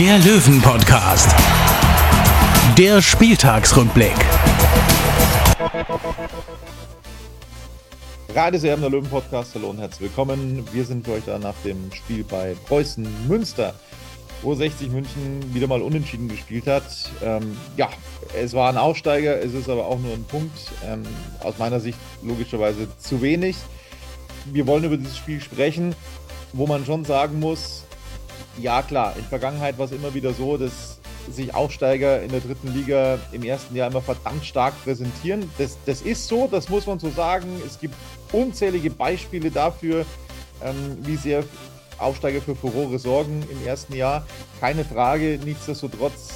der Löwen-Podcast. Der Spieltagsrückblick. Radeserben der Löwen-Podcast. Hallo und herzlich willkommen. Wir sind für euch da nach dem Spiel bei Preußen Münster, wo 60 München wieder mal unentschieden gespielt hat. Ähm, ja, es war ein Aufsteiger, es ist aber auch nur ein Punkt. Ähm, aus meiner Sicht logischerweise zu wenig. Wir wollen über dieses Spiel sprechen, wo man schon sagen muss, ja klar, in Vergangenheit war es immer wieder so, dass sich Aufsteiger in der dritten Liga im ersten Jahr immer verdammt stark präsentieren. Das, das ist so, das muss man so sagen. Es gibt unzählige Beispiele dafür, ähm, wie sehr Aufsteiger für Furore sorgen im ersten Jahr. Keine Frage, nichtsdestotrotz,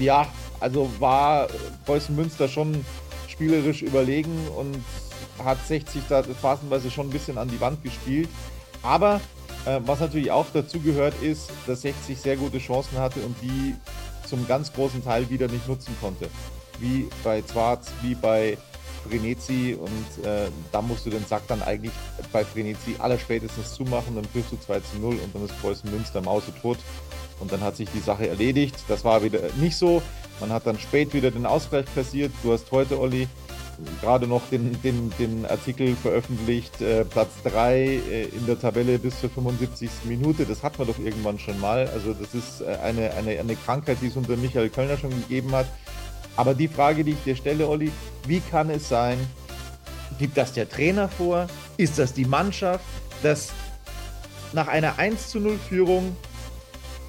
ja, also war Preußen Münster schon spielerisch überlegen und hat 60 da phasenweise schon ein bisschen an die Wand gespielt. Aber was natürlich auch dazu gehört, ist, dass 60 sehr gute Chancen hatte und die zum ganz großen Teil wieder nicht nutzen konnte. Wie bei Zwarz, wie bei Frenetzi und äh, da musst du den Sack dann eigentlich bei Frenetzi allerspätestens zumachen, dann führst du 2 zu 0 und dann ist Preußen Münster Mause tot und dann hat sich die Sache erledigt. Das war wieder nicht so. Man hat dann spät wieder den Ausgleich passiert. Du hast heute, Olli, gerade noch den, den, den Artikel veröffentlicht, äh, Platz 3 äh, in der Tabelle bis zur 75. Minute. Das hat man doch irgendwann schon mal. Also das ist äh, eine, eine, eine Krankheit, die es unter Michael Kölner schon gegeben hat. Aber die Frage, die ich dir stelle, Olli, wie kann es sein, gibt das der Trainer vor? Ist das die Mannschaft, dass nach einer 1 zu 0 Führung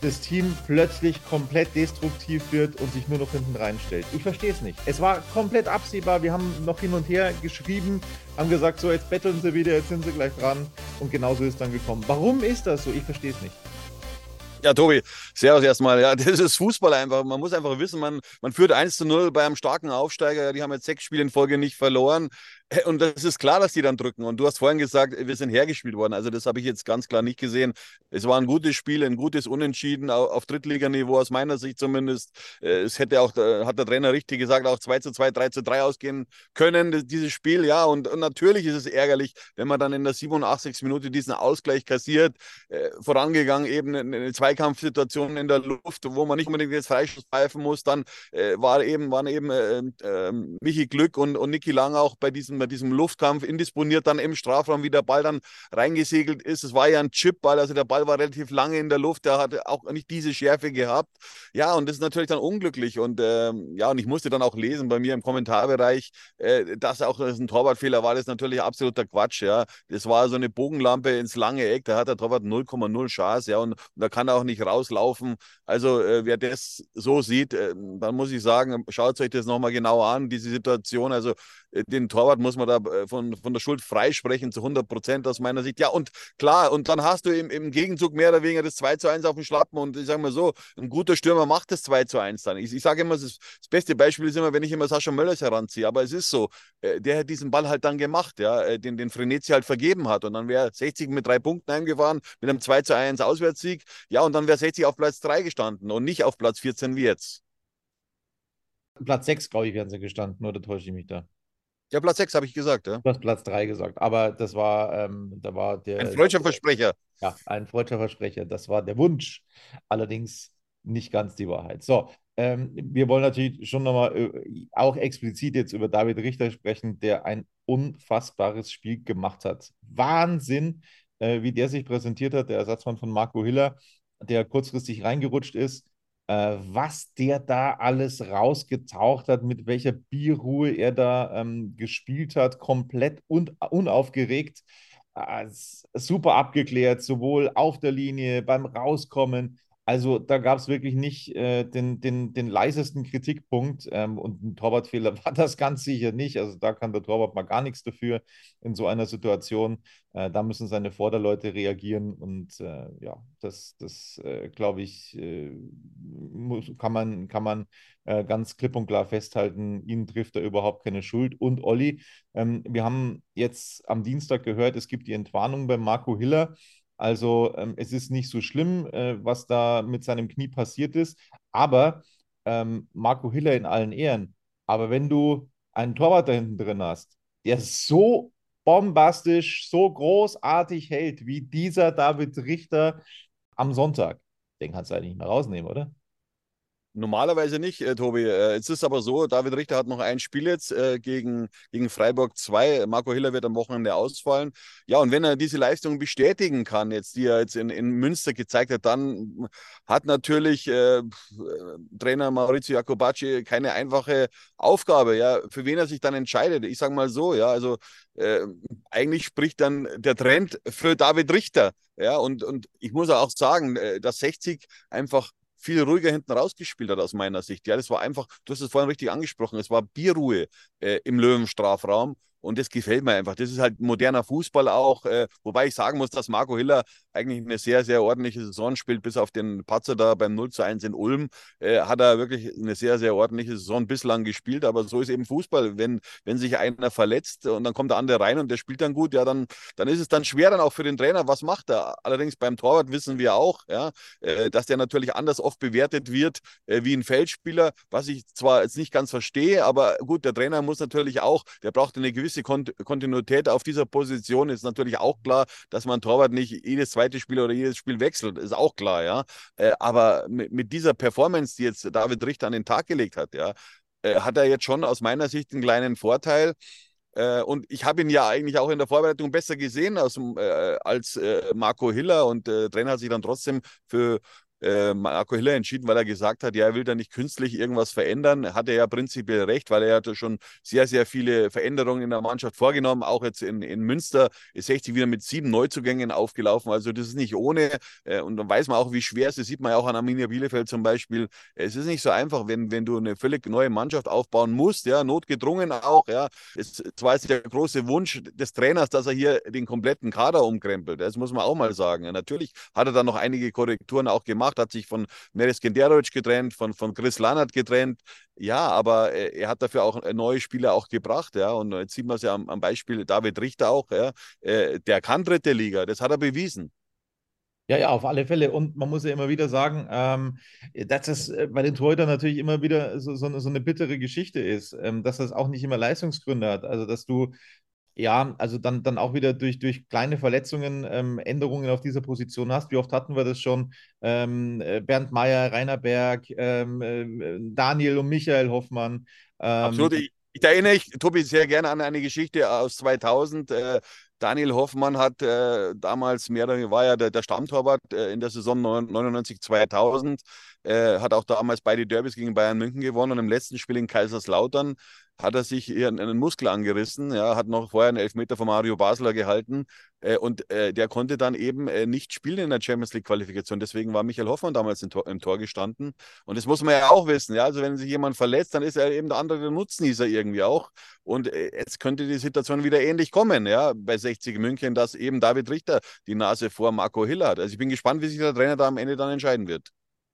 das Team plötzlich komplett destruktiv wird und sich nur noch hinten reinstellt. Ich verstehe es nicht. Es war komplett absehbar. Wir haben noch hin und her geschrieben, haben gesagt, so jetzt betteln sie wieder, jetzt sind sie gleich dran. Und genauso ist dann gekommen. Warum ist das so? Ich verstehe es nicht. Ja, Tobi, servus erstmal. Ja, das ist Fußball einfach. Man muss einfach wissen, man, man führt 1 zu 0 bei einem starken Aufsteiger. Die haben jetzt sechs Spiele in Folge nicht verloren. Und das ist klar, dass die dann drücken. Und du hast vorhin gesagt, wir sind hergespielt worden. Also das habe ich jetzt ganz klar nicht gesehen. Es war ein gutes Spiel, ein gutes Unentschieden auf Drittliganiveau aus meiner Sicht zumindest. Äh, es hätte auch, äh, hat der Trainer richtig gesagt, auch 2 zu 2, 3 zu 3 ausgehen können, dieses Spiel. Ja, und, und natürlich ist es ärgerlich, wenn man dann in der 87. Minute diesen Ausgleich kassiert. Äh, vorangegangen eben eine Zweikampfsituation in der Luft, wo man nicht unbedingt jetzt Freischuss pfeifen muss. Dann war eben, waren eben äh, äh, Michi Glück und, und Niki Lang auch bei diesem bei diesem Luftkampf indisponiert dann im Strafraum, wie der Ball dann reingesegelt ist. Es war ja ein Chipball, also der Ball war relativ lange in der Luft, der hatte auch nicht diese Schärfe gehabt. Ja, und das ist natürlich dann unglücklich. Und ähm, ja, und ich musste dann auch lesen bei mir im Kommentarbereich, äh, dass auch das ein Torwartfehler war, das ist natürlich absoluter Quatsch. Ja, das war so eine Bogenlampe ins lange Eck, da hat der Torwart 0,0 Chance, ja, und, und, da kann er auch nicht rauslaufen. Also äh, wer das so sieht, äh, dann muss ich sagen, schaut euch das nochmal genau an, diese Situation. Also äh, den Torwart muss man da äh, von, von der Schuld freisprechen zu 100 Prozent aus meiner Sicht. Ja, und klar, und dann hast du im, im Gegenzug mehr oder weniger das 2 zu 1 auf dem Schlappen und ich sage mal so, ein guter Stürmer macht das 2 zu 1 dann. Ich, ich sage immer, das, das, beste Beispiel ist immer, wenn ich immer Sascha Möllers heranziehe, aber es ist so, äh, der hat diesen Ball halt dann gemacht, ja, den, den Frenetzi halt vergeben hat und dann wäre 60 mit drei Punkten heimgefahren, mit einem 2 zu 1 Auswärtssieg, ja, und dann wäre 60 auf Platz 3 gestanden und nicht auf Platz 14 wie jetzt. Platz 6, glaube ich, wären sie gestanden, oder täusche ich mich da? Ja, Platz 6 habe ich gesagt, ja. Du hast Platz 3 gesagt, aber das war, ähm, da war der. Ein freudscher Versprecher. Ja, ein freudscher Versprecher. Das war der Wunsch. Allerdings nicht ganz die Wahrheit. So, ähm, wir wollen natürlich schon nochmal äh, auch explizit jetzt über David Richter sprechen, der ein unfassbares Spiel gemacht hat. Wahnsinn, äh, wie der sich präsentiert hat, der Ersatzmann von Marco Hiller, der kurzfristig reingerutscht ist äh, was der da alles rausgetaucht hat, mit welcher Bierruhe er da ähm, gespielt hat, komplett un unaufgeregt, äh, super abgeklärt, sowohl auf der Linie, beim Rauskommen, Also da gab es wirklich nicht äh, den, den, den leisesten Kritikpunkt ähm, und ein Torwartfehler war das ganz sicher nicht. Also da kann der Torwart mal gar nichts dafür in so einer Situation. Äh, da müssen seine Vorderleute reagieren und äh, ja, das, das äh, glaube ich, äh, muss, kann man, kann man äh, ganz klipp und klar festhalten. Ihnen trifft er überhaupt keine Schuld. Und Olli, ähm, wir haben jetzt am Dienstag gehört, es gibt die Entwarnung bei Marco Hiller. Also ähm, es ist nicht so schlimm, äh, was da mit seinem Knie passiert ist. Aber ähm, Marco Hiller in allen Ehren. Aber wenn du einen Torwart da hinten drin hast, der so bombastisch, so großartig hält wie dieser David Richter am Sonntag, den kannst du eigentlich nicht mehr rausnehmen, oder? Normalerweise nicht, äh, Tobi. Äh, es ist aber so, David Richter hat noch ein Spiel jetzt äh, gegen, gegen Freiburg 2. Marco Hiller wird am Wochenende ausfallen. Ja, und wenn er diese Leistung bestätigen kann, jetzt, die er jetzt in, in Münster gezeigt hat, dann hat natürlich äh, Trainer Maurizio Jacobacci keine einfache Aufgabe, ja, für wen er sich dann entscheidet. Ich sage mal so, ja, also äh, eigentlich spricht dann der Trend für David Richter. Ja, und, und ich muss auch sagen, äh, dass 60 einfach viel ruhiger hinten rausgespielt hat aus meiner Sicht. Ja, das war einfach, du hast es vorhin richtig angesprochen, es war Bierruhe äh, im Löwenstrafraum und das gefällt mir einfach. Das ist halt moderner Fußball auch. Äh, wobei ich sagen muss, dass Marco Hiller eigentlich eine sehr, sehr ordentliche Saison spielt, bis auf den Patzer da beim 0 zu 1 in Ulm. Äh, hat er wirklich eine sehr, sehr ordentliche Saison bislang gespielt. Aber so ist eben Fußball. Wenn, wenn sich einer verletzt und dann kommt der andere rein und der spielt dann gut, ja, dann, dann ist es dann schwer dann auch für den Trainer. Was macht er? Allerdings beim Torwart wissen wir auch, ja, äh, dass der natürlich anders oft bewertet wird äh, wie ein Feldspieler, was ich zwar jetzt nicht ganz verstehe, aber gut, der Trainer muss natürlich auch, der braucht eine gewisse Kont Kontinuität auf dieser Position. Ist natürlich auch klar, dass man Torwart nicht jedes zweite Spiel oder jedes Spiel wechselt. Ist auch klar, ja. Äh, aber mit, mit, dieser Performance, die jetzt David Richter an den Tag gelegt hat, ja, äh, hat er jetzt schon aus meiner Sicht einen kleinen Vorteil. Äh, und ich habe ihn ja eigentlich auch in der Vorbereitung besser gesehen als, als Marco Hiller und Trainer hat sich dann trotzdem für äh, Marco Hiller entschieden, weil er gesagt hat, ja, er will da nicht künstlich irgendwas verändern. Hat er ja prinzipiell recht, weil er hatte schon sehr, sehr viele Veränderungen in der Mannschaft vorgenommen. Auch jetzt in, in Münster ist 60 wieder mit sieben Neuzugängen aufgelaufen. Also das ist nicht ohne. Äh, und dann weiß man auch, wie schwer es ist. Sieht man ja auch an Arminia Bielefeld zum Beispiel. Es ist nicht so einfach, wenn, wenn du eine völlig neue Mannschaft aufbauen musst, ja, notgedrungen auch, ja. Es, es war jetzt der große Wunsch des Trainers, dass er hier den kompletten Kader umkrempelt. Das muss man auch mal sagen. Natürlich hat er da noch einige Korrekturen auch gemacht gemacht, hat sich von Meres Genderovic getrennt, von, von Chris Lannert getrennt. Ja, aber er, er hat dafür auch neue Spieler auch gebracht, ja. Und jetzt sieht man es ja am, am, Beispiel David Richter auch, ja. Äh, der kann dritte Liga, das hat er bewiesen. Ja, ja, auf alle Fälle. Und man muss ja immer wieder sagen, ähm, dass das äh, bei den Torhütern natürlich immer wieder so, so, eine, so eine bittere Geschichte ist, ähm, dass das auch nicht immer Leistungsgründe hat. Also, dass du ja, also dann, dann auch wieder durch, durch kleine Verletzungen ähm, Änderungen auf dieser Position hast. Wie oft hatten wir das schon? Ähm, äh, Bernd Mayer, Rainer Berg, ähm, äh, Daniel und Michael Hoffmann. Ähm, Absolut. Ich, ich erinnere ich, Tobi, sehr gerne an eine Geschichte aus 2000. Äh, Daniel Hoffmann hat äh, damals mehr oder weniger, war ja der, der Stammtorwart äh, in der Saison 99, 2000, äh, hat auch damals beide Derbys gegen Bayern München gewonnen und im letzten Spiel in Kaiserslautern hat er sich hier einen Muskel angerissen, ja, hat noch vorher einen Elfmeter von Mario Basler gehalten äh, und äh, der konnte dann eben äh, nicht spielen in der Champions League Qualifikation. Deswegen war Michael Hoffmann damals im Tor, im Tor, gestanden. Und das muss man ja auch wissen, ja. Also wenn sich jemand verletzt, dann ist er eben der andere der Nutznießer irgendwie auch. Und äh, jetzt könnte die Situation wieder ähnlich kommen, ja, bei 60 München, dass eben David Richter die Nase vor Marco Hill hat. Also ich bin gespannt, wie sich der Trainer da am Ende dann entscheiden wird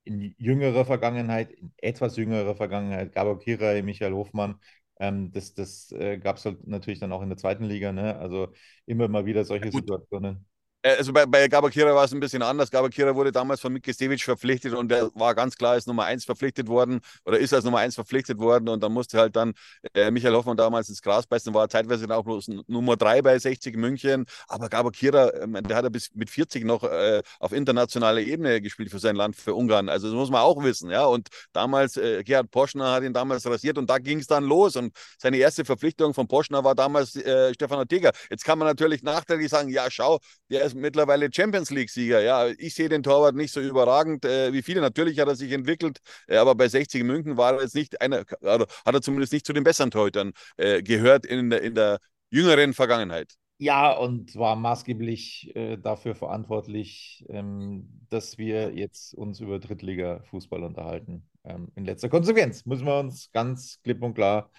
in jüngerer Vergangenheit, in etwas jüngerer Vergangenheit, Gabor Kira, Michael Hofmann, ähm, das das äh, gab es halt natürlich dann auch in der zweiten Liga. Ne? Also immer mal wieder solche ja, Situationen. Äh, also bei, bei Gabakira war es ein bisschen anders. Gabakira wurde damals von Miki Stevic verpflichtet und der war ganz klar als Nummer 1 verpflichtet worden oder ist als Nummer 1 verpflichtet worden und dann musste halt dann äh, Michael Hoffmann damals ins Gras beißen, war zeitweise auch bloß Nummer 3 bei 60 München. Aber Gabakira, äh, der hat er bis mit 40 noch äh, auf internationaler Ebene gespielt für sein Land, für Ungarn. Also das muss man auch wissen. ja. Und damals, äh, Gerhard Poschner hat ihn damals rasiert und da ging es dann los. Und seine erste Verpflichtung von Poschner war damals äh, Stefan Ortega. Jetzt kann man natürlich nachträglich sagen, ja, schau, der ist mittlerweile Champions League-Sieger. Ja, ich sehe den Torwart nicht so überragend äh, wie viele. Natürlich hat er sich entwickelt, äh, aber bei 60 München war er jetzt nicht einer, also hat er zumindest nicht zu den besseren Torhütern äh, gehört in der, in der jüngeren Vergangenheit. Ja, und war maßgeblich äh, dafür verantwortlich, ähm, dass wir jetzt uns über Drittliga-Fußball unterhalten. Ähm, in letzter Konsequenz müssen wir uns ganz klipp und klar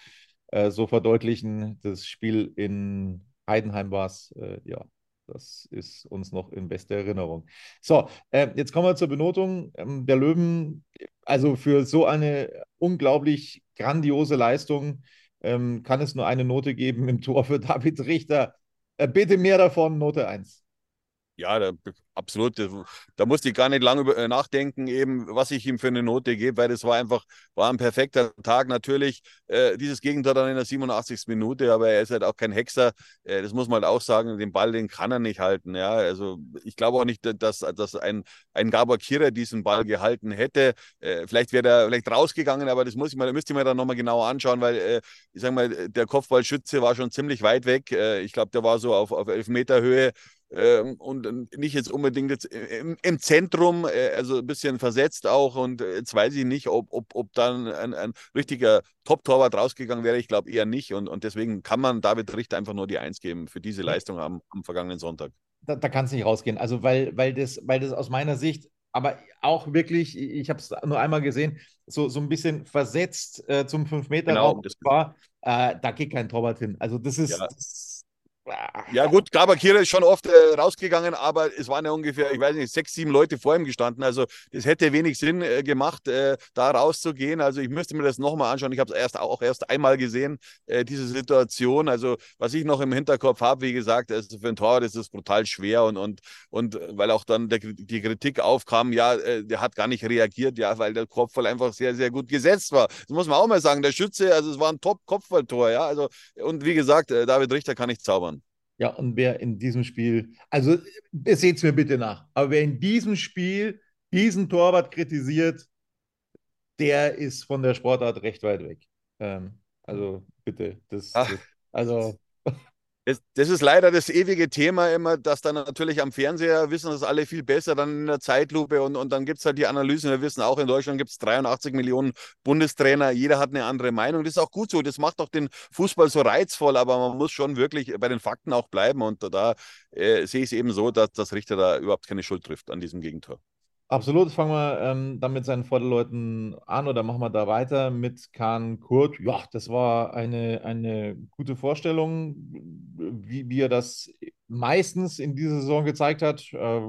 äh, so verdeutlichen. Das Spiel in Heidenheim war es, äh, ja, das ist uns noch in bester Erinnerung. So, äh, jetzt kommen wir zur Benotung ähm, der Löwen. Also für so eine unglaublich grandiose Leistung ähm, kann es nur eine Note geben im Tor für David Richter. Äh, bitte mehr davon, Note 1. Ja, da, absolut. Da musste ich gar nicht lange über, äh, nachdenken, eben, was ich ihm für eine Note gebe, weil das war einfach, war ein perfekter Tag. Natürlich äh, dieses Gegenteil dann in der 87. Minute, aber er ist halt auch kein Hexer. Äh, das muss man halt auch sagen. Den Ball, den kann er nicht halten. Ja, also ich glaube auch nicht, dass, dass ein, ein Gabor Kira diesen Ball gehalten hätte. Äh, vielleicht wäre er vielleicht rausgegangen, aber das muss ich mal, müsste ich mir dann nochmal genauer anschauen, weil äh, ich sage mal, der Kopfballschütze war schon ziemlich weit weg. Äh, ich glaube, der war so auf, auf elf Meter Höhe ähm, und nicht jetzt unbedingt jetzt im, im Zentrum, äh, also ein bisschen versetzt auch. Und jetzt weiß ich nicht, ob, ob, ob dann ein, ein richtiger Top-Torwart rausgegangen wäre. Ich glaube eher nicht. Und, und deswegen kann man David Richter einfach nur die Eins geben für diese Leistung am, am vergangenen Sonntag. Da, da kann es nicht rausgehen. Also, weil, weil, das, weil das aus meiner Sicht aber auch wirklich, ich habe es nur einmal gesehen, so, so ein bisschen versetzt äh, zum 5-Meter-Raum genau, war, äh, da geht kein Torwart hin. Also das ist, ja. das, ja, gut, Gabakira ist schon oft äh, rausgegangen, aber es waren ja ungefähr, ich weiß nicht, sechs, sieben Leute vor ihm gestanden. Also, es hätte wenig Sinn äh, gemacht, äh, da rauszugehen. Also, ich müsste mir das nochmal anschauen. Ich habe es erst auch erst einmal gesehen, äh, diese Situation. Also, was ich noch im Hinterkopf habe, wie gesagt, also für ein Tor ist es brutal schwer und, und, und weil auch dann der, die Kritik aufkam, ja, äh, der hat gar nicht reagiert, ja, weil der Kopfball einfach sehr, sehr gut gesetzt war. Das muss man auch mal sagen. Der Schütze, also, es war ein Top-Kopfballtor, ja. Also, und wie gesagt, äh, David Richter kann nicht zaubern. Ja, und wer in diesem Spiel, also seht es mir bitte nach, aber wer in diesem Spiel diesen Torwart kritisiert, der ist von der Sportart recht weit weg. Ähm, also bitte, das, das also das, das, ist leider das ewige Thema immer, dass dann natürlich am Fernseher wissen das alle viel besser, dann in der Zeitlupe und, und dann gibt es halt die Analysen. Wir wissen auch, in Deutschland gibt es 83 Millionen Bundestrainer, jeder hat eine andere Meinung. Das ist auch gut so, das macht doch den Fußball so reizvoll, aber man muss schon wirklich bei den Fakten auch bleiben und da äh, sehe ich es eben so, dass das Richter da überhaupt keine Schuld trifft an diesem Gegentor. Absolut, fangen wir ähm, dann mit seinen Vorderleuten an oder machen wir da weiter mit Kahn Kurt. Ja, das war eine, eine gute Vorstellung, wie, wie er das meistens in dieser Saison gezeigt hat. Äh,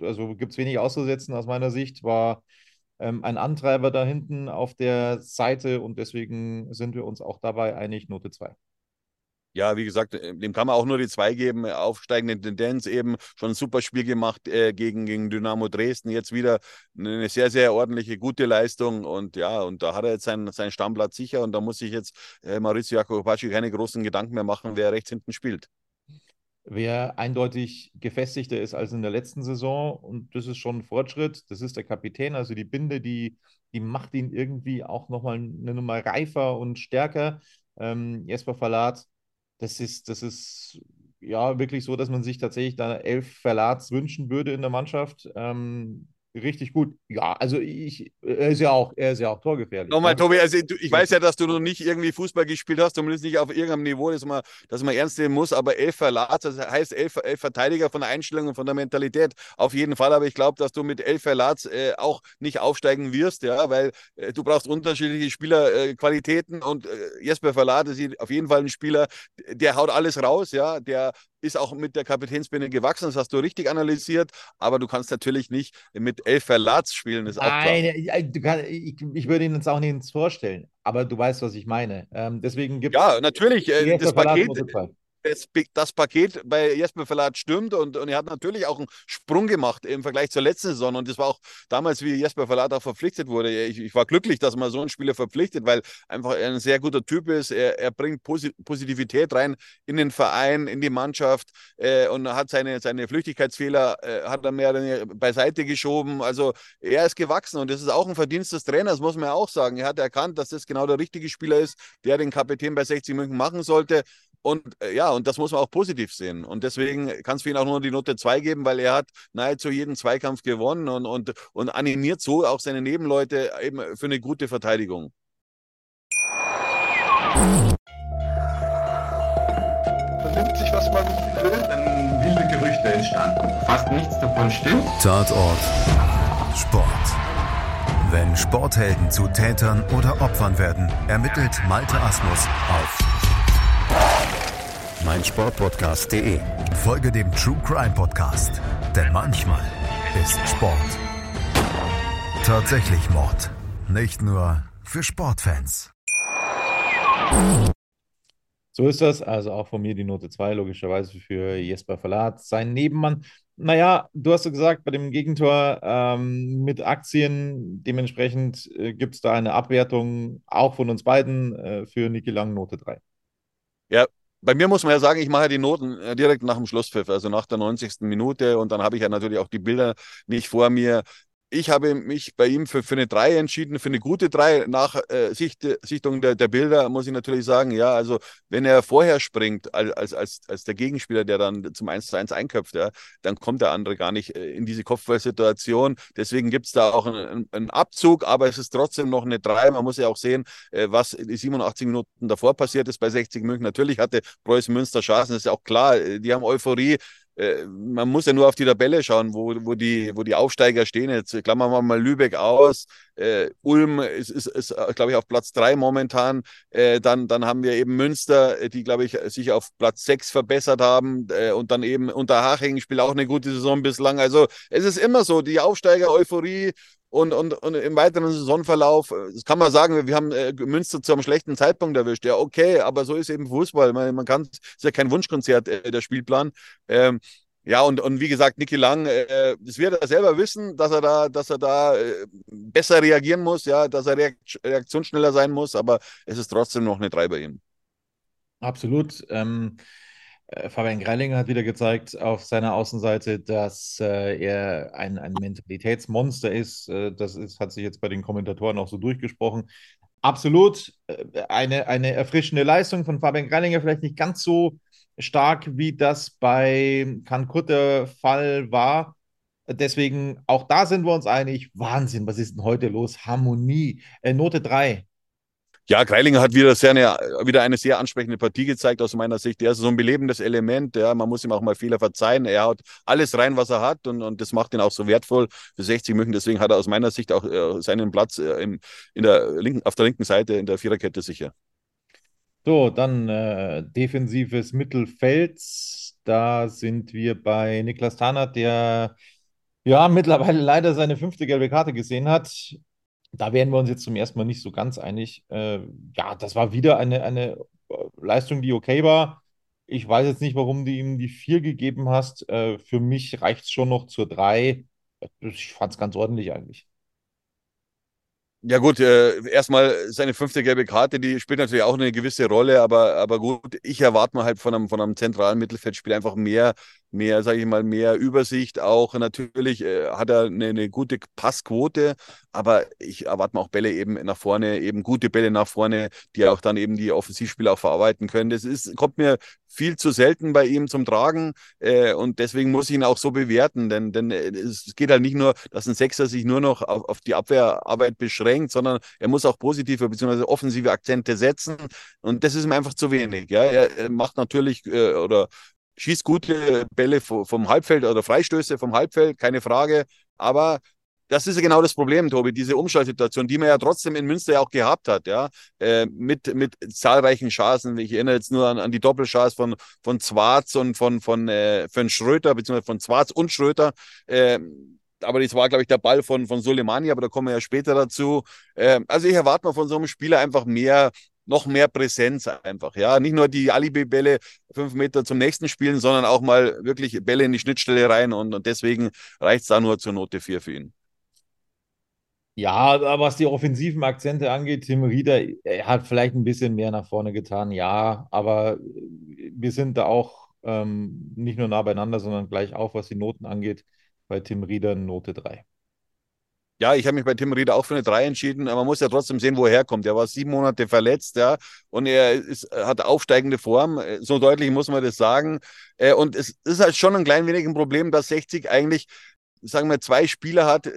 also gibt es wenig auszusetzen aus meiner Sicht, war ähm, ein Antreiber da hinten auf der Seite und deswegen sind wir uns auch dabei einig, Note 2 ja, wie gesagt, äh, dem kann man auch nur die zwei geben. Aufsteigende Tendenz eben schon ein super Spiel gemacht äh, gegen, gegen Dynamo Dresden. Jetzt wieder eine sehr, sehr ordentliche, gute Leistung. Und ja, und da hat er jetzt seinen, seinen Stammplatz sicher. Und da muss sich jetzt äh, Maurizio Jacopacci keine großen Gedanken mehr machen, wer rechts hinten spielt. Wer eindeutig gefestigter ist als in der letzten Saison, und das ist schon ein Fortschritt, das ist der Kapitän. Also die Binde, die, die macht ihn irgendwie auch nochmal eine Nummer reifer und stärker. Ähm, Jesper Verlat das ist, das ist ja wirklich so, dass man sich tatsächlich da elf Verlats wünschen würde in der Mannschaft. Ähm, richtig gut. Ja, also ich, er ist ja auch, er ist ja auch torgefährlich. Nochmal, ne? Tobi, also ich weiß ja, dass du noch nicht irgendwie Fußball gespielt hast, zumindest nicht auf irgendeinem Niveau, das man, das man ernst nehmen muss, aber elf Verlats, das heißt elf, elf Verteidiger von der Einstellung und von der Mentalität. Auf jeden Fall, aber ich glaube, dass du mit elf Verlats äh, auch nicht aufsteigen wirst, ja, weil äh, du brauchst unterschiedliche Spielerqualitäten äh, und äh, Jesper Verlat ist auf jeden Fall ein Spieler, der haut alles raus, ja, der ist auch mit der Kapitänsbinde gewachsen, das hast du richtig analysiert, aber du kannst natürlich nicht mit elf Verlats spielen, ist Nein, klar. Du kann, ich, ich würde ihn jetzt auch nicht vorstellen, aber du weißt, was ich meine. Ähm, deswegen gibt es. Ja, natürlich, äh, das Paket das, das, Paket bei Jesper Verlat stimmt und, und er hat natürlich auch einen Sprung gemacht im Vergleich zur letzten Saison. Und das war auch damals, wie Jesper Verlat auch verpflichtet wurde. Ich, ich war glücklich, dass man so einen Spieler verpflichtet, weil einfach er ein sehr guter Typ ist. Er, er bringt Posi Positivität rein in den Verein, in die Mannschaft äh, und hat seine, seine Flüchtigkeitsfehler äh, hat er mehr beiseite geschoben. Also er ist gewachsen und das ist auch ein Verdienst des Trainers, muss man ja auch sagen. Er hat erkannt, dass das genau der richtige Spieler ist, der den Kapitän bei 60 München machen sollte. Und äh, ja, und das muss man auch positiv sehen. Und deswegen kannst du ihm auch nur die Note 2 geben, weil er hat nahezu jeden Zweikampf gewonnen und, und, und animiert so auch seine Nebenleute eben für eine gute Verteidigung. Man nimmt sich, was man entstanden. Fast nichts davon stimmt. Tatort Sport. Wenn Sporthelden zu Tätern oder Opfern werden, ermittelt Malte Asmus auf meinsportpodcast.de. Folge dem True Crime Podcast, denn manchmal ist Sport tatsächlich Mord. Nicht nur für Sportfans. So ist das. Also auch von mir die Note 2, logischerweise für Jesper Verlat. Sein Nebenmann. Naja, du hast ja gesagt, bei dem Gegentor ähm, mit Aktien, dementsprechend äh, gibt es da eine Abwertung auch von uns beiden äh, für Niki Lang, Note 3. Ja, bei mir muss man ja sagen, ich mache die Noten äh, direkt nach dem Schlusspfiff, also nach der 90. Minute und dann habe ich ja natürlich auch die Bilder nicht vor mir ich habe mich bei ihm für, für eine 3 entschieden, für eine gute 3. Nach äh, Sicht, Sichtung der, der Bilder muss ich natürlich sagen, ja, also wenn er vorher springt als, als, als der Gegenspieler, der dann zum 1 zu 1 einköpft, ja, dann kommt der andere gar nicht äh, in diese Kopfballsituation. Deswegen gibt es da auch einen, einen, Abzug, aber es ist trotzdem noch eine 3. Man muss ja auch sehen, äh, was die 87 Minuten davor passiert ist bei 60 München. Natürlich hatte Preußen Münster Chancen, das ist ja auch klar, äh, die haben Euphorie äh, man muss ja nur auf die Tabelle schauen, wo, wo, die, wo die Aufsteiger stehen. Jetzt klammern wir mal Lübeck aus. Äh, Ulm ist, ist, ist glaube ich, auf Platz drei momentan. Äh, dann, dann haben wir eben Münster, äh, die, glaube ich, sich auf Platz sechs verbessert haben. Äh, und dann eben Unterhaching spielt auch eine gute Saison bislang. Also es ist immer so, die Aufsteiger-Euphorie und, und, und im weiteren Saisonverlauf, äh, das kann man sagen, wir haben äh, Münster zu einem schlechten Zeitpunkt erwischt. Ja, okay, aber so ist eben Fußball. Man, man kann, ist ja kein Wunschkonzert, äh, der Spielplan. Ähm, ja, und, und wie gesagt, Niki Lang, äh, das wird er selber wissen, dass er da, dass er da äh, besser reagieren muss, ja, dass er reaktionsschneller sein muss, aber es ist trotzdem noch eine Drei bei ihm. Absolut. Ähm, äh, Fabian Greilinger hat wieder gezeigt auf seiner Außenseite, dass äh, er ein, ein Mentalitätsmonster ist. Äh, das ist, hat sich jetzt bei den Kommentatoren auch so durchgesprochen. Absolut äh, eine, eine erfrischende Leistung von Fabian Greilinger, vielleicht nicht ganz so stark, wie das bei Kankut der Fall war. Deswegen, auch da sind wir uns einig. Wahnsinn, was ist denn heute los? Harmonie. Äh, Note 3. Ja, Greilinger hat wieder, sehr eine, wieder eine sehr ansprechende Partie gezeigt aus meiner Sicht. Er ist so ein belebendes Element. Ja. Man muss ihm auch mal Fehler verzeihen. Er haut alles rein, was er hat und, und das macht ihn auch so wertvoll für 60 München. Deswegen hat er aus meiner Sicht auch äh, seinen Platz äh, im, in der linken, auf der linken Seite in der Viererkette sicher. So, dann äh, defensives Mittelfeld. Da sind wir bei Niklas Tarnath, der ja mittlerweile leider seine fünfte gelbe Karte gesehen hat. Da wären wir uns jetzt zum ersten Mal nicht so ganz einig. Äh, ja, das war wieder eine, eine äh, Leistung, die okay war. Ich weiß jetzt nicht, warum du ihm die 4 gegeben hast. Äh, für mich reicht es schon noch zur 3. Ich fand es ganz ordentlich eigentlich. Ja gut, äh, erstmal seine fünfte gelbe Karte, die spielt natürlich auch eine gewisse Rolle, aber, aber gut, ich erwarte mal halt von einem, von einem zentralen Mittelfeldspiel einfach mehr mehr, sage ich mal, mehr Übersicht. Auch natürlich äh, hat er eine, eine, gute Passquote, aber ich erwarte mir auch Bälle eben nach vorne, eben gute Bälle nach vorne, die auch dann eben die Offensivspieler auch verarbeiten können. Das ist, kommt mir viel zu selten bei ihm zum Tragen äh, und deswegen muss ich ihn auch so bewerten, denn, denn äh, es geht halt nicht nur, dass ein Sechser sich nur noch auf, auf die Abwehrarbeit beschränkt, sondern er muss auch positive bzw. offensive Akzente setzen und das ist ihm einfach zu wenig. Ja, er macht natürlich äh, oder schießt gute Bälle vom Halbfeld oder Freistöße vom Halbfeld, keine Frage. Aber das ist ja genau das Problem, Tobi, diese Umschaltsituation, die man ja trotzdem in Münster ja auch gehabt hat, ja, äh, mit, mit zahlreichen Chancen. Ich erinnere jetzt nur an, an die Doppelchance von, von Zwarz und von, von, äh, von Schröter, beziehungsweise von Zwarz und Schröter. Äh, aber das war, glaube ich, der Ball von, von Soleimani, aber da kommen wir ja später dazu. Äh, also ich erwarte mal von so einem Spieler einfach mehr, noch mehr Präsenz einfach. Ja, nicht nur die Alibi-Bälle fünf Meter zum nächsten spielen, sondern auch mal wirklich Bälle in die Schnittstelle rein und, und deswegen reicht es da nur zur Note 4 für ihn. Ja, was die offensiven Akzente angeht, Tim Rieder, er hat vielleicht ein bisschen mehr nach vorne getan, ja, aber wir sind da auch ähm, nicht nur nah beieinander, sondern gleich auch, was die Noten angeht, bei Tim Rieder Note 3. Ja, ich habe mich bei Tim Rieder auch für eine 3 entschieden, aber man muss ja trotzdem sehen, wo er herkommt. Er war sieben Monate verletzt, ja, und er ist, hat aufsteigende Form. So deutlich muss man das sagen. Äh, und es ist halt schon ein klein wenig ein Problem, dass 60 eigentlich, sagen wir, zwei Spieler hat,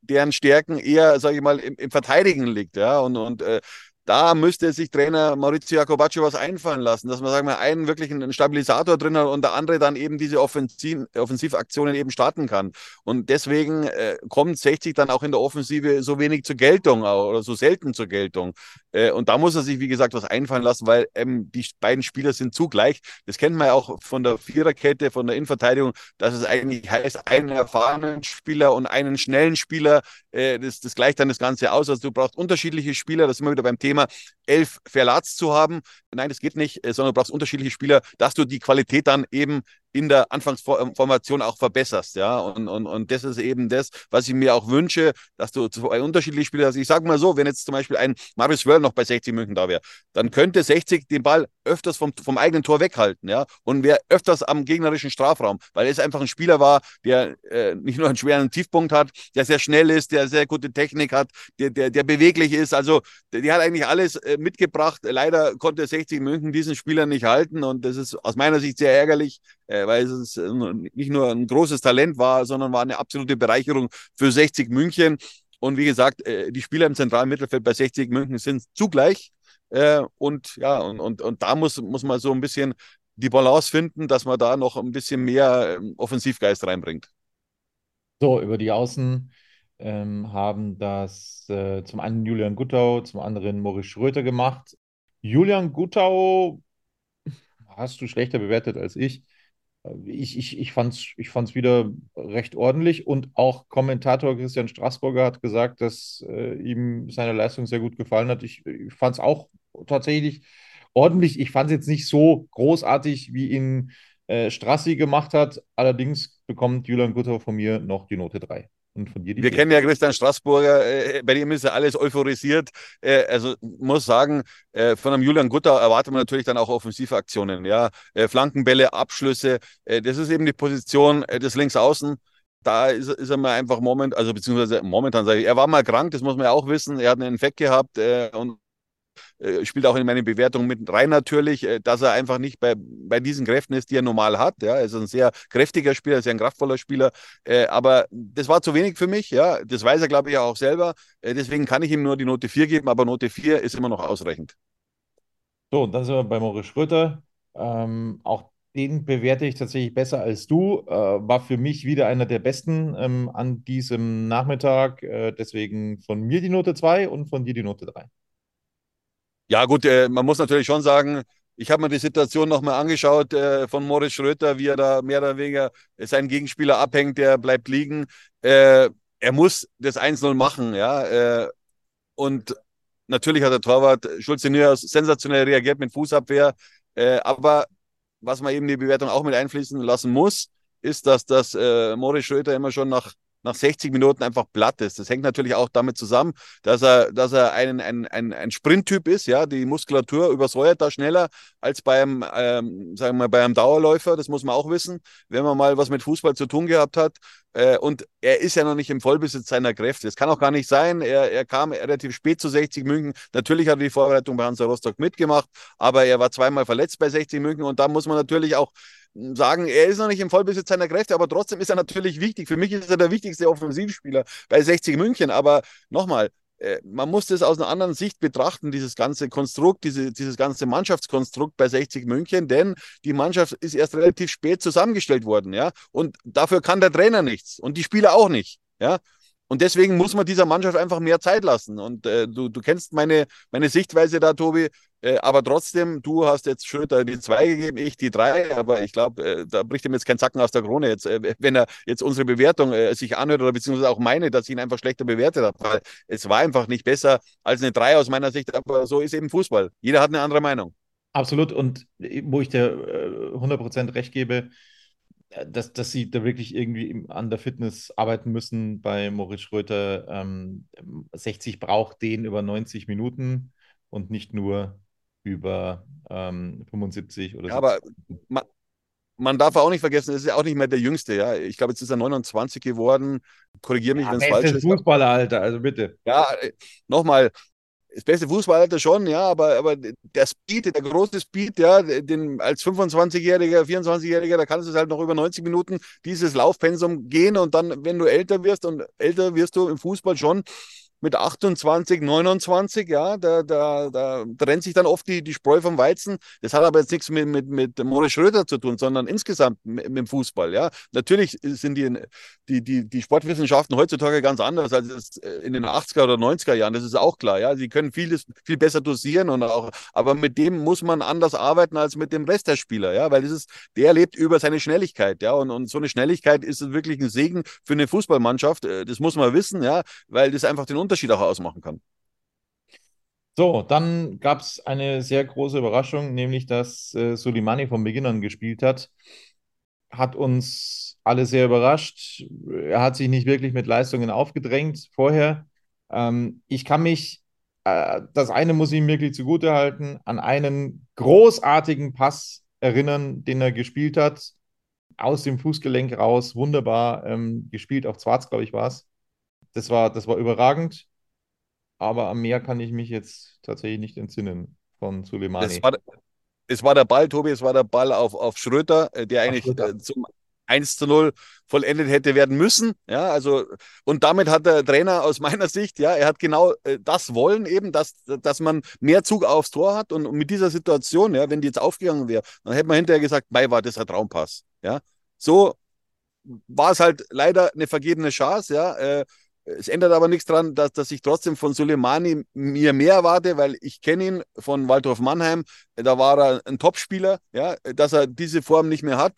deren Stärken eher, sage ich mal, im, im, Verteidigen liegt, ja, und, und äh, da müsste sich Trainer Maurizio Jacobacci was einfallen lassen, dass man, sagen wir, einen wirklich einen Stabilisator drin hat und der andere dann eben diese Offensiv Offensivaktionen eben starten kann. Und deswegen äh, kommt 60 dann auch in der Offensive so wenig zur Geltung oder so selten zur Geltung. Äh, und da muss er sich, wie gesagt, was einfallen lassen, weil ähm, die beiden Spieler sind zugleich. Das kennt man ja auch von der Viererkette, von der Innenverteidigung, dass es eigentlich heißt, einen erfahrenen Spieler und einen schnellen Spieler, äh, das, das gleicht dann das Ganze aus. Also du brauchst unterschiedliche Spieler, das sind wir wieder beim Thema, elf Verlats zu haben. Nein, das geht nicht, äh, sondern du brauchst unterschiedliche Spieler, dass du die Qualität dann eben in der Anfangsformation auch verbesserst, ja. Und, und, und das ist eben das, was ich mir auch wünsche, dass du zwei unterschiedliche Spieler hast. Ich sage mal so, wenn jetzt zum Beispiel ein Marius Wörl noch bei 60 München da wäre, dann könnte 60 den Ball öfters vom, vom eigenen Tor weghalten, ja. Und wäre öfters am gegnerischen Strafraum, weil er einfach ein Spieler war, der äh, nicht nur einen schweren Tiefpunkt hat, der sehr schnell ist, der sehr gute Technik hat, der, der, der beweglich ist. Also, der, der hat eigentlich alles äh, mitgebracht. Leider konnte 60 München diesen Spieler nicht halten und das ist aus meiner Sicht sehr ärgerlich, äh, weil es äh, nicht nur ein großes Talent war, sondern war eine absolute Bereicherung für 60 München. Und wie gesagt, äh, die Spieler im zentralen Mittelfeld bei 60 München sind zugleich. Und ja, und, und, und da muss, muss man so ein bisschen die Balance finden, dass man da noch ein bisschen mehr ähm, Offensivgeist reinbringt. So, über die Außen ähm, haben das äh, zum einen Julian Guttau, zum anderen Moritz Schröter gemacht. Julian Guttau hast du schlechter bewertet als ich ich, ich, ich fand es ich fand's wieder recht ordentlich und auch Kommentator Christian Straßburger hat gesagt, dass äh, ihm seine Leistung sehr gut gefallen hat. Ich, ich fand es auch tatsächlich ordentlich. Ich fand es jetzt nicht so großartig, wie ihn äh, Strassi gemacht hat. Allerdings bekommt Julian Gutter von mir noch die Note 3. Und von die Wir kennen ja Christian Straßburger, äh, bei dem ist ja alles euphorisiert. Äh, also muss sagen, äh, von einem Julian Gutter erwartet man natürlich dann auch offensive Aktionen. Ja? Äh, Flankenbälle, Abschlüsse, äh, das ist eben die Position äh, des Linksaußen. Da ist, ist er mal einfach moment, also beziehungsweise momentan sage ich, er war mal krank, das muss man ja auch wissen. Er hat einen Infekt gehabt und äh, spielt auch in meine Bewertung mit rein natürlich, äh, dass er einfach nicht bei, bei diesen Kräften ist, die er normal hat. Ja, er ist ein sehr kräftiger Spieler, sehr ein kraftvoller Spieler, äh, aber das war zu wenig für mich. Ja, das weiß er, glaube ich, auch selber. Deswegen kann ich ihm nur die Note 4 geben, aber Note 4 ist immer noch ausreichend. So, und dann sind wir bei Moritz Schröter. Ähm, auch den bewerte ich tatsächlich besser als du. Äh, war für mich wieder einer der besten ähm, an diesem Nachmittag. Äh, deswegen von mir die Note 2 und von dir die Note 3. Ja, gut, äh, man muss natürlich schon sagen, ich habe mir die Situation nochmal angeschaut äh, von Moritz Schröter, wie er da mehr oder weniger seinen Gegenspieler abhängt, der bleibt liegen. Äh, er muss das 1-0 machen, ja. Äh, und natürlich hat der Torwart Schulze Neuhaus sensationell reagiert mit Fußabwehr. Äh, aber was man eben die Bewertung auch mit einfließen lassen muss, ist, dass das äh, Moritz Schröter immer schon nach nach 60 Minuten einfach platt ist. Das hängt natürlich auch damit zusammen, dass er, dass er ein, ein, ein, ein Sprinttyp ist. Ja, die Muskulatur übersäuert da schneller als beim, ähm, sagen wir mal, bei einem Dauerläufer. Das muss man auch wissen, wenn man mal was mit Fußball zu tun gehabt hat. Äh, und er ist ja noch nicht im Vollbesitz seiner Kräfte. Das kann auch gar nicht sein. Er, er kam relativ spät zu 60 München. Natürlich hat er die Vorbereitung bei Hansa Rostock mitgemacht, aber er war zweimal verletzt bei 60 München und da muss man natürlich auch sagen, er ist noch nicht im Vollbesitz seiner Kräfte, aber trotzdem ist er natürlich wichtig. Für mich ist er der wichtigste Offensivspieler bei 60 München. Aber nochmal, äh, man muss das aus einer anderen Sicht betrachten, dieses ganze Konstrukt, diese, dieses ganze Mannschaftskonstrukt bei 60 München, denn die Mannschaft ist erst relativ spät zusammengestellt worden, ja. Und dafür kann der Trainer nichts und die Spieler auch nicht, ja. Und deswegen muss man dieser Mannschaft einfach mehr Zeit lassen. Und äh, du, du kennst meine, meine Sichtweise da, Tobi. Äh, aber trotzdem, du hast jetzt Schröter die zwei gegeben, ich die drei. Aber ich glaube, äh, da bricht ihm jetzt kein Zacken aus der Krone, jetzt, äh, wenn er jetzt unsere Bewertung äh, sich anhört oder beziehungsweise auch meine, dass ich ihn einfach schlechter bewertet habe. Weil es war einfach nicht besser als eine drei aus meiner Sicht. Aber so ist eben Fußball. Jeder hat eine andere Meinung. Absolut. Und wo ich dir äh, 100% recht gebe, äh, dass, dass sie da wirklich irgendwie an der Fitness arbeiten müssen bei Moritz Schröter. Ähm, 60 braucht den über 90 Minuten und nicht nur über ähm, 75 oder so. Ja, aber man, man, darf auch nicht vergessen, es ist ja auch nicht mehr der Jüngste. Ja? Ich glaube, jetzt ist er 29 geworden. Korrigiere mich, ja, wenn es falsch ist. Fußballeralter, also bitte. Ja, äh, nochmal, das beste Fußballalter schon, ja, aber, aber der Speed, der große Speed, ja, den als 25-Jähriger, 24-Jähriger, da kannst du es halt noch über 90 Minuten dieses Laufpensum gehen und dann, wenn du älter wirst und älter wirst du im Fußball schon, mit 28, 29, ja, da, da, da trennt sich dann oft die, die Spreu vom Weizen. Das hat aber jetzt nichts mit, mit, mit Moritz Schröder zu tun, sondern insgesamt mit, mit dem Fußball, ja. Natürlich sind die, die, die, die Sportwissenschaften heutzutage ganz anders als es in den 80er oder 90er Jahren, das ist auch klar, ja. Sie können vieles viel besser dosieren und auch, aber mit dem muss man anders arbeiten als mit dem Rest der Spieler, ja, weil das ist, der lebt über seine Schnelligkeit, ja, und, und so eine Schnelligkeit ist wirklich ein Segen für eine Fußballmannschaft, das muss man wissen, ja, weil das einfach den Unterschied auch ausmachen kann. So, dann gab es eine sehr große Überraschung, nämlich dass äh, Soleimani von Beginn an gespielt hat. Hat uns alle sehr überrascht. Er hat sich nicht wirklich mit Leistungen aufgedrängt vorher. Ähm, ich kann mich, äh, das eine muss ich ihm wirklich zugutehalten, an einen großartigen Pass erinnern, den er gespielt hat. Aus dem Fußgelenk raus, wunderbar ähm, gespielt, auf Schwarz, glaube ich, war es. Das war, das war überragend aber am Meer kann ich mich jetzt tatsächlich nicht entsinnen von Suleimani. Es war, es war der Ball, Tobi, es war der Ball auf, auf Schröter, äh, der eigentlich Schröter. Äh, zum 1 zu 0 vollendet hätte werden müssen. Ja, also, und damit hat der Trainer aus meiner Sicht, ja, er hat genau äh, das wollen eben, dass, dass man mehr Zug aufs Tor hat. Und, und mit dieser Situation, ja, wenn die jetzt aufgegangen wäre, dann hätte man hinterher gesagt, bei war das ein Traumpass. Ja, so war es halt leider eine vergebene Chance, ja. Äh, es ändert aber nichts daran, dass, dass ich trotzdem von Soleimani mir mehr erwarte, weil ich kenne ihn von Waldorf Mannheim. Da war er ein Topspieler, ja, dass er diese Form nicht mehr hat.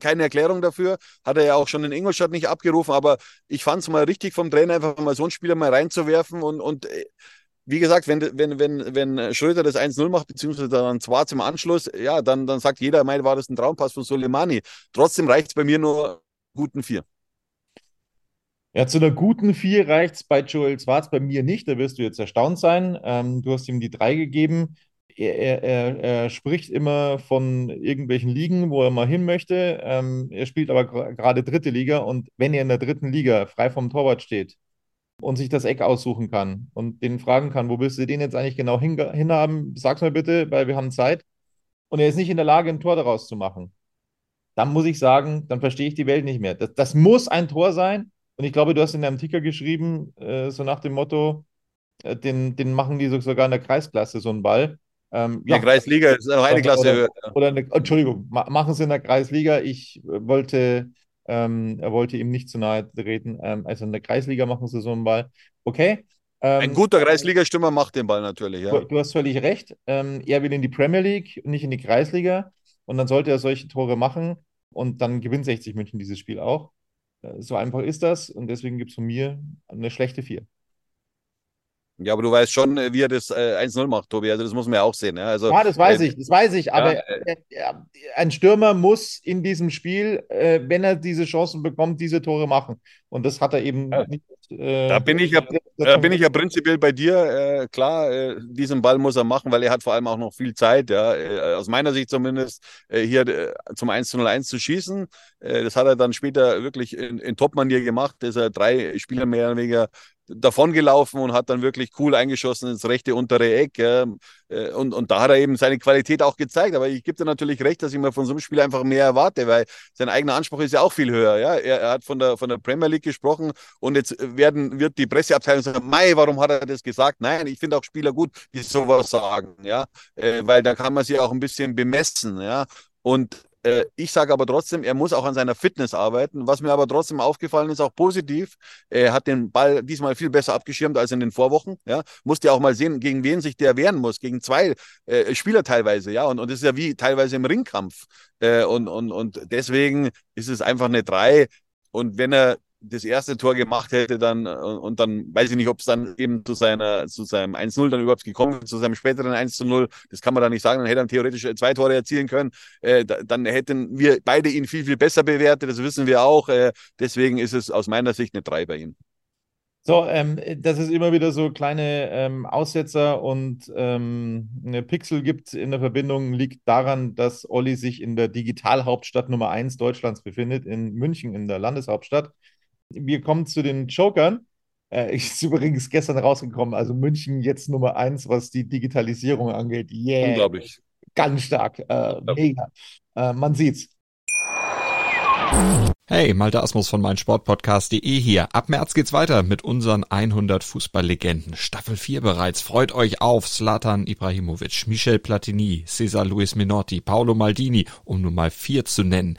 Keine Erklärung dafür. Hat er ja auch schon in Ingolstadt nicht abgerufen, aber ich fand es mal richtig vom Trainer, einfach mal so einen Spieler mal reinzuwerfen und, und äh, wie gesagt, wenn, wenn, wenn, wenn Schröder das 1-0 macht, beziehungsweise dann Schwarz im Anschluss, ja, dann, dann sagt jeder, mein, war das ein Traumpass von Soleimani. Trotzdem reicht es bei mir nur guten vier. Ja, zu einer guten 4 reicht es bei Joel Schwarz, bei mir nicht. Da wirst du jetzt erstaunt sein. Ähm, du hast ihm die 3 gegeben. Er, er, er, spricht immer von irgendwelchen Ligen, wo er mal hin möchte. Ähm, er spielt aber gerade dritte Liga und wenn er in der dritten Liga frei vom Torwart steht und sich das Eck aussuchen kann und den fragen kann, wo willst du den jetzt eigentlich genau hin, hinhaben, sag's mir bitte, weil wir haben Zeit. Und er ist nicht in der Lage, ein Tor daraus zu machen. Dann muss ich sagen, dann verstehe ich die Welt nicht mehr. Das, das muss ein Tor sein und ich glaube, du hast in deinem Ticker geschrieben, äh, so nach dem Motto, äh, den, den machen die sogar in der Kreisklasse, so einen Ball. Ähm, ja, der Kreisliga ist noch eine Klasse oder, höher. Oder eine, Entschuldigung, ma machen sie in der Kreisliga. Ich wollte, ähm, er wollte ihm nicht zu nahe treten. Ähm, also in der Kreisliga machen sie so einen Ball. Okay. Ähm, Ein guter Kreisligastürmer macht den Ball natürlich, ja. Du, du hast völlig recht. Ähm, er will in die Premier League, nicht in die Kreisliga. Und dann sollte er solche Tore machen. Und dann gewinnt 60 München dieses Spiel auch. So einfach ist das und deswegen gibt es von mir eine schlechte 4. Ja, aber du weißt schon, äh, wie er das äh, 1-0 macht, Tobi. Also das muss man ja auch sehen. Ja, also, ja das weiß äh, ich, das weiß ich. Aber ja, äh, ein Stürmer muss in diesem Spiel, äh, wenn er diese Chancen bekommt, diese Tore machen. Und das hat er eben ja. nicht. Äh, da bin ich ja, da bin ich ja prinzipiell bei dir. klar, diesen Ball muss er machen, weil er hat vor allem auch noch viel Zeit. Ja, aus meiner Sicht zumindest hier zum 1-0-1 zu schießen. das hat er dann später wirklich in, in Top-Manier gemacht. dass er drei Spieler mehr oder weniger davongelaufen und hat dann wirklich cool eingeschossen ins rechte untere Eck. Ja. Äh, und, und da hat er eben seine Qualität auch gezeigt. Aber ich gebe dir natürlich recht, dass ich mir von so einem Spiel einfach mehr erwarte, weil sein eigener Anspruch ist ja auch viel höher. Ja. Er, er hat von der, von der Premier League gesprochen und jetzt werden, wird die Presseabteilung sagen, Mai, warum hat er das gesagt? Nein, ich finde auch Spieler gut, die sowas sagen, ja, äh, weil da kann man sie auch ein bisschen bemessen, ja. Und äh, ich sage aber trotzdem, er muss auch an seiner Fitness arbeiten. Was mir aber trotzdem aufgefallen ist, auch positiv, er hat den Ball diesmal viel besser abgeschirmt als in den Vorwochen. Ja, musste ja auch mal sehen, gegen wen sich der wehren muss, gegen zwei äh, Spieler teilweise. Ja, und, und das ist ja wie teilweise im Ringkampf. Äh, und, und, und deswegen ist es einfach eine drei. Und wenn er das erste Tor gemacht hätte, dann und dann weiß ich nicht, ob es dann eben zu seiner zu seinem 1-0 dann überhaupt gekommen ist, zu seinem späteren 1-0, das kann man da nicht sagen, dann hätte er theoretisch zwei Tore erzielen können, äh, dann hätten wir beide ihn viel, viel besser bewertet, das wissen wir auch, äh, deswegen ist es aus meiner Sicht eine 3 bei ihm. So, ähm, dass es immer wieder so kleine ähm, Aussetzer und ähm, eine Pixel gibt in der Verbindung, liegt daran, dass Olli sich in der Digitalhauptstadt Nummer 1 Deutschlands befindet, in München, in der Landeshauptstadt wir kommen zu den Jokern. Äh, ist übrigens gestern rausgekommen, also München jetzt Nummer eins, was die Digitalisierung angeht. Yeah. Unglaublich. Ganz stark. Äh, mega. Äh, man sieht's. Hey, Malte Asmus von meinsportpodcast.de hier. Ab März geht's weiter mit unseren 100 Fußballlegenden. Staffel 4 bereits. Freut euch auf Zlatan Ibrahimovic, Michel Platini, Cesar Luis Minotti, Paolo Maldini, um nur mal vier zu nennen.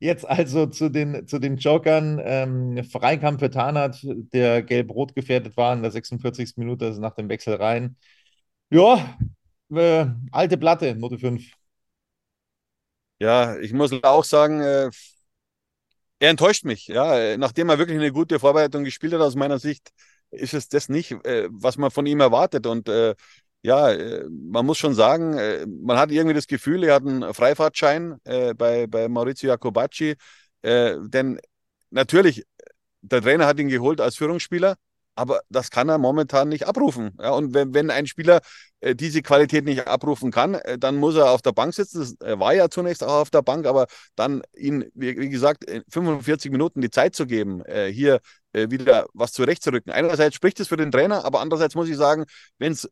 jetzt also zu den, zu den Jokern. Ähm, Freikampf für Tarnath, der gelb-rot gefährdet war in der 46. Minute, also nach dem Wechsel rein. Ja, äh, alte Platte, Note 5. Ja, ich muss auch sagen, äh, er enttäuscht mich. Ja, nachdem er wirklich eine gute Vorbereitung gespielt hat, aus meiner Sicht, ist es das nicht, äh, was man von ihm erwartet. Und äh, ja, äh, man muss schon sagen, äh, man hat irgendwie das Gefühl, er hat einen Freifahrtschein äh, bei, bei Maurizio Jacobacci. denn natürlich, der Trainer hat ihn geholt als Führungsspieler, aber das kann er momentan nicht abrufen. Ja, und wenn, wenn ein Spieler äh, diese Qualität nicht abrufen kann, äh, dann muss er auf der Bank sitzen. Das, er war ja zunächst auch auf der Bank, aber dann ihn, wie, wie gesagt, 45 Minuten die Zeit zu geben, äh, hier wieder was zurechtzurücken. Einerseits spricht es für den Trainer, aber andererseits muss ich sagen, wenn es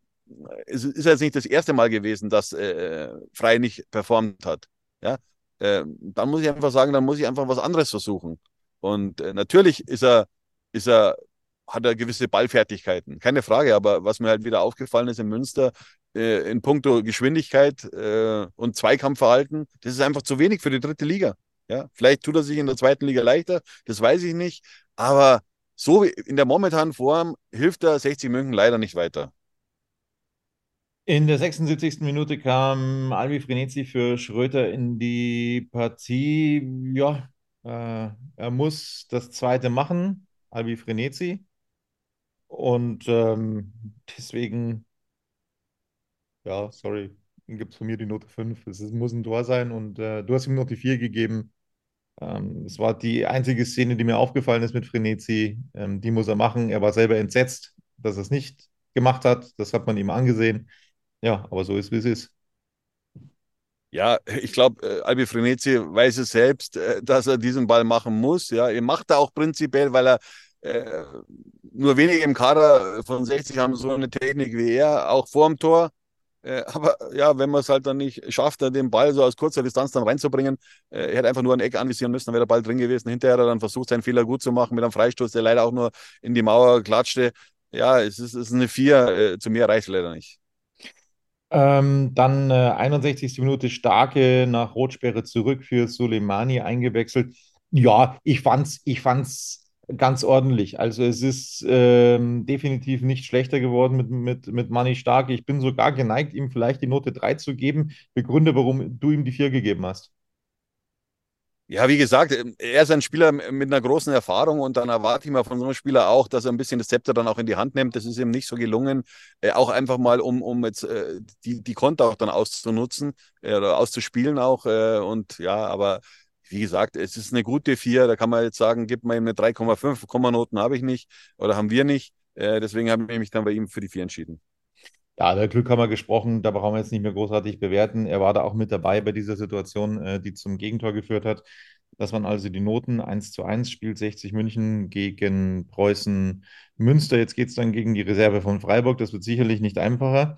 es ist jetzt nicht das erste Mal gewesen, dass äh, Frei nicht performt hat. Ja, äh, dann muss ich einfach sagen, dann muss ich einfach was anderes versuchen. Und äh, natürlich ist er, ist er, hat er gewisse Ballfertigkeiten, keine Frage. Aber was mir halt wieder aufgefallen ist in Münster, äh, in puncto Geschwindigkeit äh, und Zweikampfverhalten, das ist einfach zu wenig für die dritte Liga. Ja, vielleicht tut er sich in der zweiten Liga leichter, das weiß ich nicht. Aber so in der momentanen Form hilft er 60 München leider nicht weiter. In der 76. Minute kam Albi Frenetzi für Schröter in die Partie. Ja, äh, er muss das zweite machen, Albi Frenetzi. Und ähm, deswegen, ja, sorry, gibt es von mir die Note 5. Es muss ein Tor sein und äh, du hast ihm noch die 4 gegeben. Ähm, es war die einzige Szene, die mir aufgefallen ist mit Frenetzi. Ähm, die muss er machen. Er war selber entsetzt, dass er es nicht gemacht hat. Das hat man ihm angesehen. Ja, aber so ist, wie es ist. Ja, ich glaube, äh, Albi Frenetzi weiß es selbst, äh, dass er diesen Ball machen muss. Ja, er macht er auch prinzipiell, weil er äh, nur wenige im Kader von 60 haben so eine Technik wie er, auch vorm Tor. Äh, aber ja, wenn man es halt dann nicht schafft, den Ball so aus kurzer Distanz dann reinzubringen, äh, er hätte einfach nur ein Eck anvisieren müssen, dann wäre der Ball drin gewesen. Hinterher hat er dann versucht, seinen Fehler gut zu machen mit einem Freistoß, der leider auch nur in die Mauer klatschte. Ja, es ist, es ist eine Vier, äh, zu mir reicht leider nicht. Ähm, dann äh, 61. Minute Starke nach Rotsperre zurück für Soleimani eingewechselt. Ja, ich fand's, ich fand's ganz ordentlich. Also es ist ähm, definitiv nicht schlechter geworden mit, mit, mit Manni Starke. Ich bin sogar geneigt, ihm vielleicht die Note 3 zu geben. Begründe, warum du ihm die 4 gegeben hast. Ja, wie gesagt, ähm, er ist ein Spieler mit einer großen Erfahrung und dann erwarte ich mal von so einem Spieler auch, dass er ein bisschen das Zepter dann auch in die Hand nimmt. Das ist ihm nicht so gelungen, äh, auch einfach mal, um, um jetzt äh, die, die Konter auch dann auszunutzen äh, oder auszuspielen auch. Äh, und ja, aber wie gesagt, es ist eine gute Vier. Da kann man jetzt sagen, gib mal ihm eine 3,5 Komma-Noten habe ich nicht oder haben wir nicht. Äh, deswegen habe ich mich dann bei ihm für die Vier entschieden. Ja, der Glück haben wir gesprochen, da brauchen wir jetzt nicht mehr großartig bewerten. Er war da auch mit dabei bei dieser Situation, äh, die zum Gegentor geführt hat. Das waren also die Noten 1 zu 1, spielt 60 München gegen Preußen Münster. Jetzt geht es dann gegen die Reserve von Freiburg. Das wird sicherlich nicht einfacher.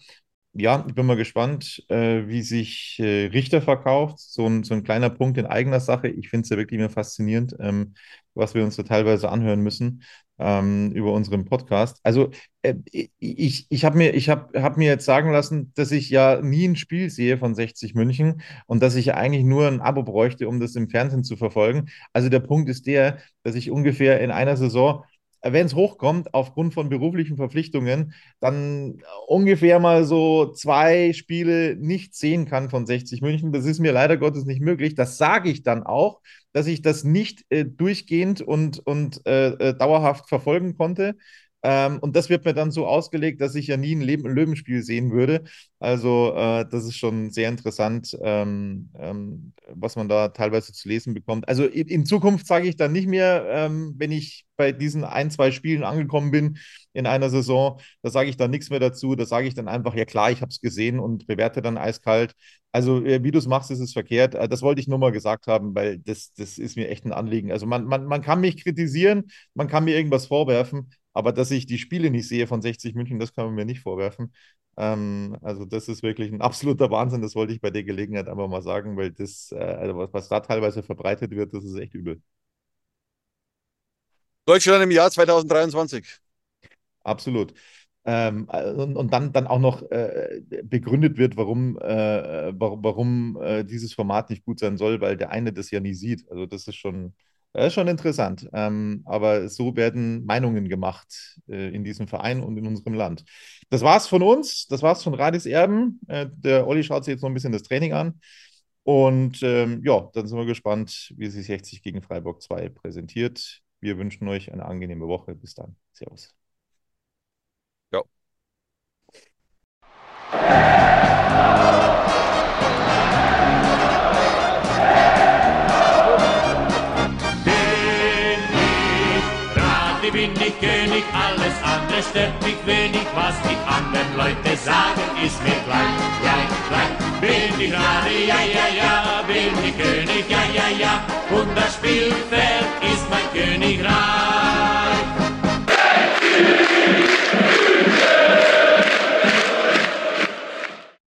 Ja, ich bin mal gespannt, äh, wie sich äh, Richter verkauft. So ein, so ein kleiner Punkt in eigener Sache. Ich finde es ja wirklich immer faszinierend, ähm, was wir uns da teilweise anhören müssen ähm, über unseren Podcast. Also äh, ich, ich habe mir, hab, hab mir jetzt sagen lassen, dass ich ja nie ein Spiel sehe von 60 München und dass ich eigentlich nur ein Abo bräuchte, um das im Fernsehen zu verfolgen. Also der Punkt ist der, dass ich ungefähr in einer Saison wenn es hochkommt, aufgrund von beruflichen Verpflichtungen, dann ungefähr mal so zwei Spiele nicht sehen kann von 60 München. Das ist mir leider Gottes nicht möglich. Das sage ich dann auch, dass ich das nicht äh, durchgehend und, und äh, äh dauerhaft verfolgen konnte. Ähm, und das wird mir dann so ausgelegt, dass ich ja nie ein Leben Löwenspiel sehen würde. Also äh, das ist schon sehr interessant, ähm, ähm, was man da teilweise zu lesen bekommt. Also in, in Zukunft sage ich dann nicht mehr, ähm, wenn ich bei diesen ein, zwei Spielen angekommen bin in einer Saison, da sage ich dann nichts mehr dazu. Da sage ich dann einfach, ja klar, ich habe es gesehen und bewerte dann eiskalt. Also äh, wie du es machst, ist es verkehrt. Äh, das wollte ich nur mal gesagt haben, weil das, das ist mir echt ein Anliegen. Also man, man, man kann mich kritisieren, man kann mir irgendwas vorwerfen, aber dass ich die Spiele nicht sehe von 60 München, das kann man mir nicht vorwerfen. Ähm, also das ist wirklich ein absoluter Wahnsinn. Das wollte ich bei der Gelegenheit einfach mal sagen, weil das, äh, also was, was da teilweise verbreitet wird, das ist echt übel. Deutschland im Jahr 2023. Absolut. Ähm, und, und, dann, dann auch noch äh, begründet wird, warum, äh, warum, warum äh, dieses Format nicht gut sein soll, weil der eine das ja nie sieht. Also das ist schon, das ist schon interessant. Ähm, aber so werden Meinungen gemacht äh, in diesem Verein und in unserem Land. Das war's von uns. Das war's von Radis Erben. Äh, der Olli schaut sich jetzt noch ein bisschen das Training an. Und ähm, ja, dann sind wir gespannt, wie sich 60 gegen Freiburg 2 präsentiert. Wir wünschen euch eine angenehme Woche. Bis dann. Servus. Ja. Andere stört mich wenig, was die anderen Leute sagen, ist mir gleich, gleich, gleich. Bin ich gerade, ja, ja, ja, bin ich König, ja, ja, ja, und das Spielfeld ist mein Königreich.